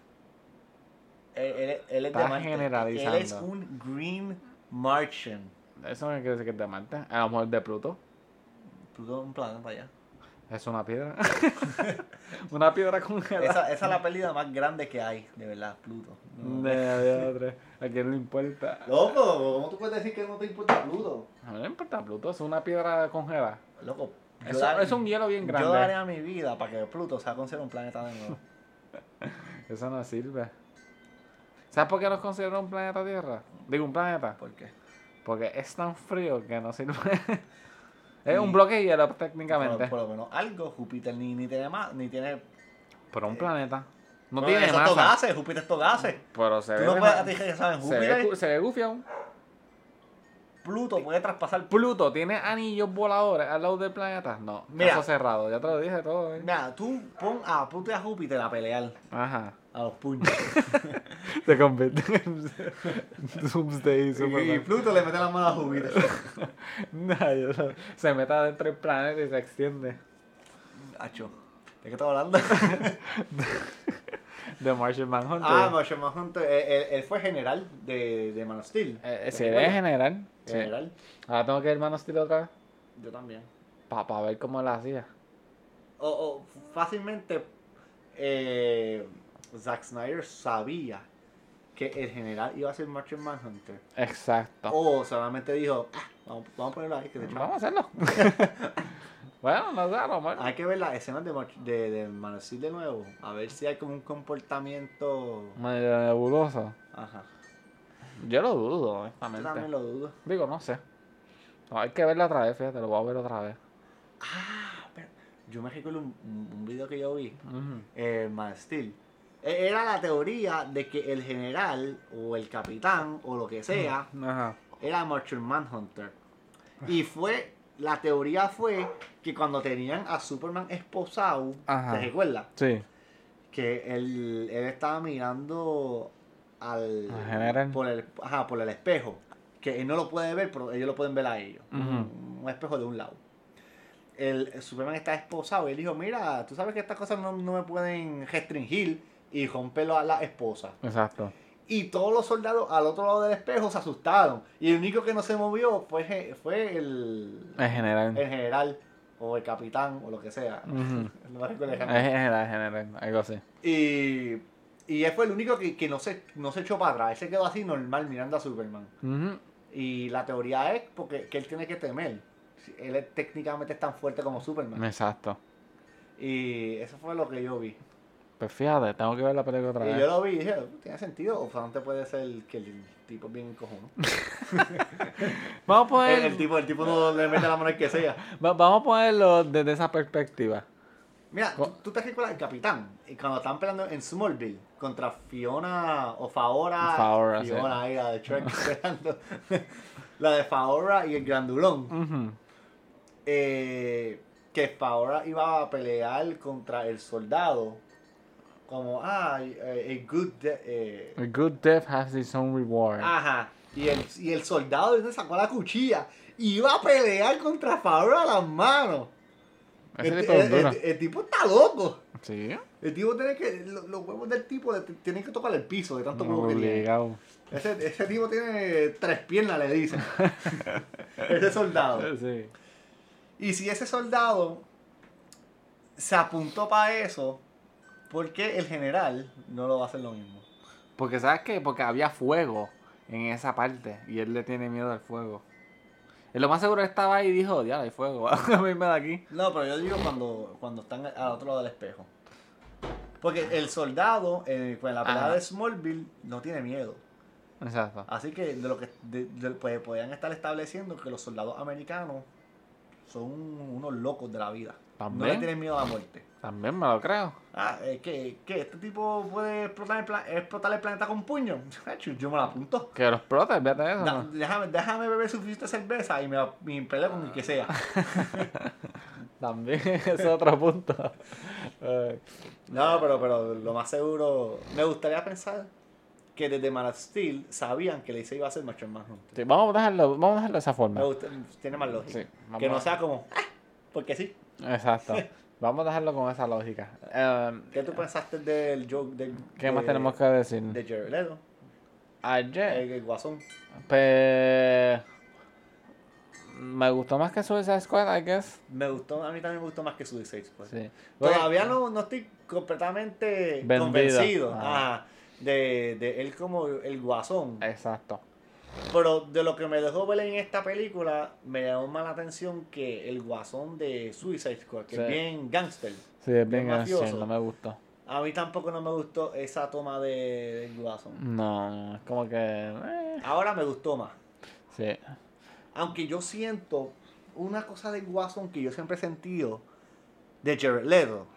Él, él- él es de Estás Marte. generalizando. Él es un Green Martian. Eso no quiere decir que es de Marte. A lo mejor de Pluto. Pluto es un planeta allá. Es una piedra. Una piedra congelada. Esa, esa es la pérdida más grande que hay, de verdad, Pluto. No. De, de. A quién le importa. Loco, ¿cómo tú puedes decir que no te importa Pluto? A mí no me importa Pluto, es una piedra congelada. Loco, yo Eso- daré- es un hielo bien grande. Yo daré a mi vida para que Pluto sea considerado un planeta de nuevo. Eso no sirve. ¿Sabes por qué nos consideran un planeta Tierra? Digo, un planeta. ¿Por qué? Porque es tan frío que no sirve. es un bloque de hielo técnicamente. por lo menos algo, Júpiter ni, ni tiene más, ni tiene... Pero un planeta. No tiene eso masa. gases, Júpiter es todo gases. Pero se Tú ve. no se ve, se ve gufiado. Pluto puede traspasar... Pluto tiene anillos voladores al lado del planeta. No, Mira. caso cerrado. Ya te lo dije todo. ¿eh? Mira, tú pon a Pluto y a Júpiter a pelear Ajá. A los puños. Se convierte en Doomsday y Superman. Pluto le mete la mano a Júpiter. No- Se mete adentro del planeta y se extiende. Hacho, ¿de qué estás hablando? The Martian Manhunter. ah, Martian Manhunter, él, él- él fue general de, de Man of Steel. Eh, general. Sí. General. Ahora tengo que ir Man of Steel otra vez. Yo también. Para ver cómo la hacía. O, o fácilmente eh, Zack Snyder sabía que el general iba a ser Martian Manhunter. Exacto. O solamente dijo, ah, vamos, vamos a ponerlo ahí, que hecho. Vamos a hacerlo. bueno, no sé, a lo mejor. Hay que ver las escenas de, de, de Man of Steel de nuevo. A ver si hay como un comportamiento. Medio nebuloso. Ajá. Yo lo dudo, Yo honestamente. también lo dudo. Digo, no sé. No, hay que verla otra vez, fíjate, lo voy a ver otra vez. Ah, pero yo me recuerdo un, un video que yo vi. Ujú. eh, Man Steel. E- Era la teoría de que el general o el capitán o lo que sea Ajá. era Martian Manhunter. Y fue, la teoría fue que cuando tenían a Superman esposado, Ajá. ¿te recuerdas? Sí. Que él, él estaba mirando al, Al general. por el, ajá, por el espejo. Que él no lo puede ver, pero ellos lo pueden ver a ellos. Un, un espejo de un lado. El, el Superman está esposado y él dijo, mira, tú sabes que estas cosas no, no me pueden restringir y romperlo a la esposa. Exacto. Y todos los soldados al otro lado del espejo se asustaron. Y el único que no se movió fue, fue el, Es general. el general o el capitán o lo que sea. Ujú. No me recuerdo el general. Algo así. Y, y él fue el único que, que no, se, no se echó para atrás. Él se quedó así normal mirando a Superman. Y la teoría es porque que él tiene que temer. Él es- técnicamente es tan fuerte como Superman. Exacto. Y eso fue lo que yo vi. Pues fíjate, tengo que ver la película otra Y vez. yo lo vi y dije, tiene sentido. O solamente puede ser que el tipo es bien cojono. Vamos a poner, El, el tipo, el tipo no le mete la mano al que sea. va- vamos a ponerlo desde esa perspectiva. Mira, ¿tú, tú te recuerdas el capitán. Y cuando estaban peleando en Smallville contra Fiona o Faora. Faora, sí. Fiona, ahí, la de Shrek peleando. la de Faora y el grandulón. Eh, que Faora iba a pelear contra el soldado. Como, ah, a good. eh, A good death has its own reward. ajá. Y el, y el soldado le sacó la cuchilla. Y iba a pelear contra Faora a las manos. El, el- el- el tipo está loco. Sí. El tipo tiene que. lo- Los huevos del tipo le- tienen que tocar el piso de tanto huevo que tiene. Ese, ese tipo tiene tres piernas, le dicen. ese soldado. Sí. Y si ese soldado se apuntó para eso, ¿por qué el general no lo va a hacer lo mismo? Porque, ¿sabes qué? Porque había fuego en esa parte y él le tiene miedo al fuego. Lo más seguro estaba ahí y dijo, ya, hay fuego, de aquí. No, pero yo digo cuando, cuando están al otro lado del espejo. Porque el soldado, eh, en la pelea de Smallville, no tiene miedo. Exacto. Así que de lo que de- de- pues, podrían estar estableciendo que los soldados americanos son unos locos de la vida. No le También. tienen miedo a la muerte. También me lo creo. Ah, eh, ¿qué, qué? ¿Este tipo puede explotar el, explotar el planeta con puño? Yo me la apunto. Que lo explote, fíjate eso. Da- ¿no? déjame, déjame beber suficiente cerveza y me, me peleo con el que sea. También es otro punto. No, pero, pero lo más seguro, me gustaría pensar que desde Man of Steel sabían que Lacey iba a ser Martian Manhunter. sí, vamos a dejarlo, vamos a dejarlo de esa Me forma. gusta, tiene más lógica. Sí, que no a- sea como, ah, porque sí. Exacto. Vamos a dejarlo con esa lógica. Eh, ¿Qué tú pensaste del joke ¿Qué de- más tenemos que decir? de Jared Leto? Ayer. El, el guasón. Pues. Me gustó más que Suicide Squad, I guess. Me gustó, a mí también me gustó más que Suicide Squad. Sí. Todavía no, no estoy completamente Vendido. convencido Ah. de, de él como el guasón. Exacto. Pero de lo que me dejó ver en esta película, me llamó más la atención que el guasón de Suicide Squad, que Sí. es bien gangster. Sí, es bien mafioso. action, no me gustó. A mí tampoco no me gustó esa toma de, del guasón. No, es como que. eh, Ahora me gustó más. sí. Aunque yo siento una cosa del guasón que yo siempre he sentido de Jared Leto.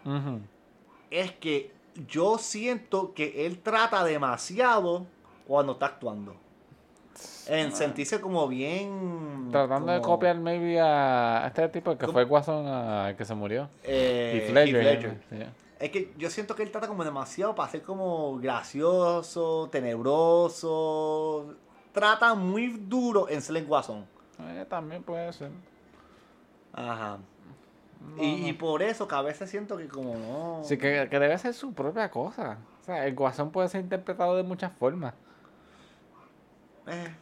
Es que yo siento que él trata demasiado cuando está actuando. En sentirse como bien. Tratando de copiar, maybe, a este tipo que ¿Cómo? fue el guasón ah, que se murió. eh, Heath Ledger. Heath Ledger. sí. Es que yo siento que él trata como demasiado para ser como gracioso, tenebroso. Trata muy duro en ser el guasón. Eh, también puede ser. Ajá. No, y, no. y por eso que a veces siento que como no. Sí, que, que debe ser su propia cosa. O sea, el guasón puede ser interpretado de muchas formas. Eh,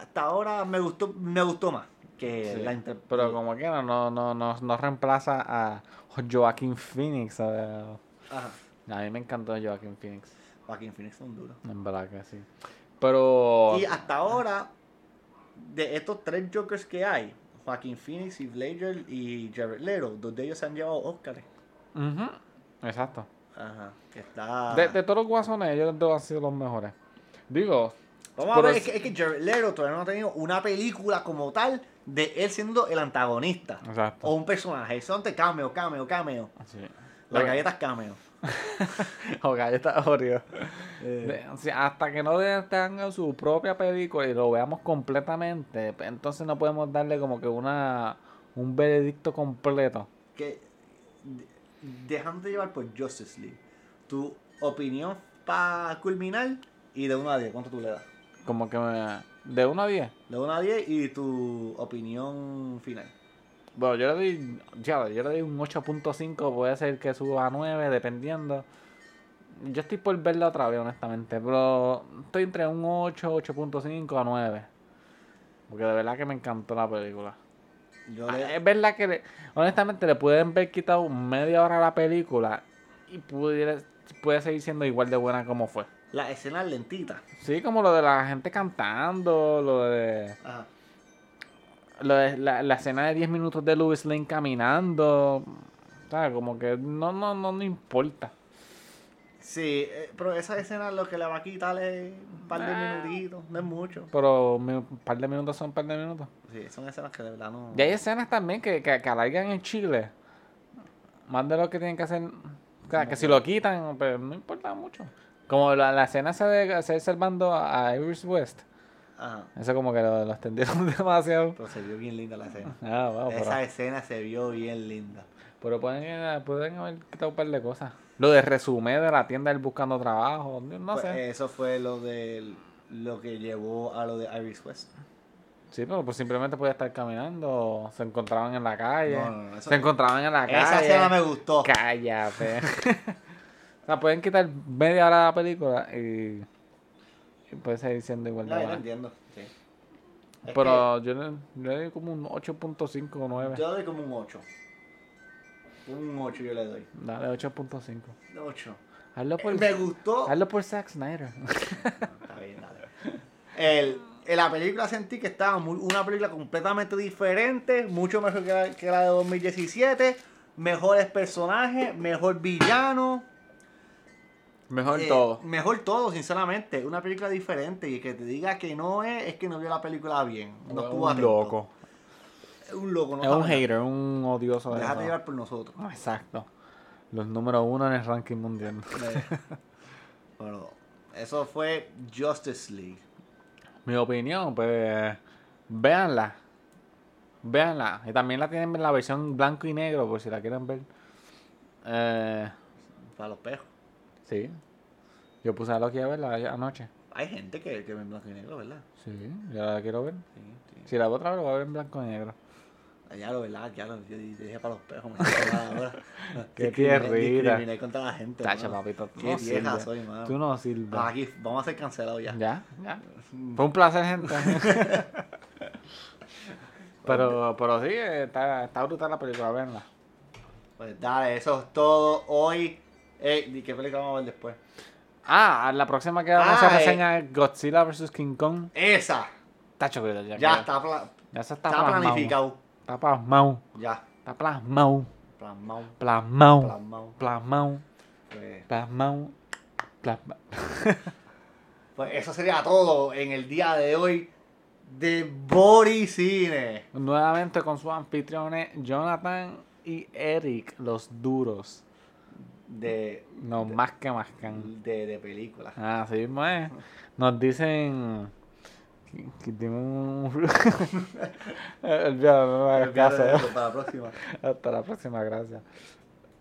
hasta ahora me gustó, me gustó más que Sí, la inter- Pero como quiera, no, no, no, no reemplaza a Joaquín Phoenix. sea, Ajá. A mí me encantó Joaquín Phoenix. Joaquin Phoenix son duros. En verdad que sí. Pero. Y hasta ahora, de estos tres Jokers que hay, Joaquin Phoenix, Heath Ledger y Jared Leto, dos de ellos se han llevado Oscars. Ujú, Exacto. Ajá. Que está... De, de todos los guasones, ellos dos han sido los mejores. Digo, Vamos a pero ver, es- es que, es que Jared Leto todavía no ha tenido una película como tal de él siendo el antagonista. exacto. O un personaje. Son de cameo, cameo, cameo. Sí. Las Lo- galletas cameo. o galletas Oreo. Eh, De- o sea, hasta que no tengan su propia película y lo veamos completamente, pues, entonces no podemos darle como que una un veredicto completo. que de- dejándote llevar por Justice League, tu opinión para culminar y de 1 a 10, ¿cuánto tú le das? Como que me- de 1 a 10. De 1 a 10 y tu opinión final. Bueno, yo le doy, ya, yo le doy un 8.5, puede ser que suba a 9, dependiendo. Yo estoy por verla otra vez, honestamente, pero estoy entre un 8, 8.5 a 9. Porque de verdad que me encantó la película. Yo le, Es verdad que, le- honestamente, le pueden haber quitado media hora a la película y pudiera, puede seguir siendo igual de buena como fue. La escena lentita. Sí, como lo de la gente cantando, lo de, Ajá. lo de la, la escena de 10 minutos de Louis Lane caminando. ¿Sabes? Como que no, no, no, no importa. Sí, eh, pero esa escena lo que le va a quitar es un par de Ah. minutitos, no es mucho. Pero un par de minutos son un par de minutos. Sí, son escenas que de verdad no. Y hay escenas también que, que, que alargan en Chile. Más de lo que tienen que hacer. O sea, que si lo quitan, pues no importa mucho. Como la, la escena esa de salvando a Iris West. Ajá. Eso como que lo, lo extendieron demasiado. Pero se vio bien linda la escena. Ah, wow, Esa pero, escena se vio bien linda. pero pueden, pueden haber quitado un par de cosas. Lo de resumen de la tienda él buscando trabajo. No Pues, sé. Eso fue lo de lo que llevó a lo de Iris West. Sí, pero pues simplemente podía estar caminando. Se encontraban en la calle. No, no, no, eso- se encontraban en la calle. Esa escena me gustó. Cállate. o sea, pueden quitar media hora de la película y, y puede seguir siendo igual de No, yo lo entiendo. Sí. Es Pero yo le, le doy como un 8.5 o que 9. yo le doy como un 8. Un 8 yo le doy. Dale 8.5. 8. Hazlo por, Me gustó. hazlo por Zack Snyder. Está bien, dale. El, en la película sentí que estaba muy- una película completamente diferente, mucho mejor que la, que la de 2017. Mejores personajes, mejor villano. Mejor eh, todo. Mejor todo, sinceramente. Una película diferente y que te diga que no es, es que no vio la película bien. No Es estuvo un atento. loco. Es un loco, no Es un nada. hater, un odioso de Déjate eso. llevar por nosotros. Ah, Exacto. Los número uno en el ranking mundial. Bueno, eso fue Justice League. Mi opinión, pues, véanla. Véanla. Y también la tienen en la versión blanco y negro, por si la quieren ver. Eh, Para los pejos. Sí. Yo puse a Loki a verla anoche. Hay gente que, que ve en blanco y negro, ¿verdad? Sí, ya la quiero ver. Sí, sí. Si la veo otra vez, la voy a ver en blanco y negro. Ya lo, ¿verdad? Ya lo yo dije para los pejos. Qué tierrita. Discriminé contra la gente. Tacha, papito. Qué no vieja soy, mano. Tú no sirves. Aquí vamos a ser cancelados ya. Ya, ya. Fue un placer, gente. Pero, pero sí, está, está brutal la película, venla. Pues dale, eso es todo. Hoy. Eh, ¿y qué película vamos a ver después? Ah, la próxima que vamos a Ah, eh. reseñar es Godzilla vs. King Kong. Esa. Está chocolate ya. Ya está, pla- Ya está, está plasmado. planificado. Está plasmado. Ya. Está plasmado. Plasmado. Plasmado. Plasmado. Plasmado. Pues, Plasmado. Plasmado. pues eso sería todo en el día de hoy de Boricine. Nuevamente con sus anfitriones Jonathan y Eric, los duros. De, No, más que más can. de, de películas. Ah, así mismo es. Nos dicen que, tienen un... Olvídalo, no me hagas caso. Para la próxima. Hasta la próxima, gracias.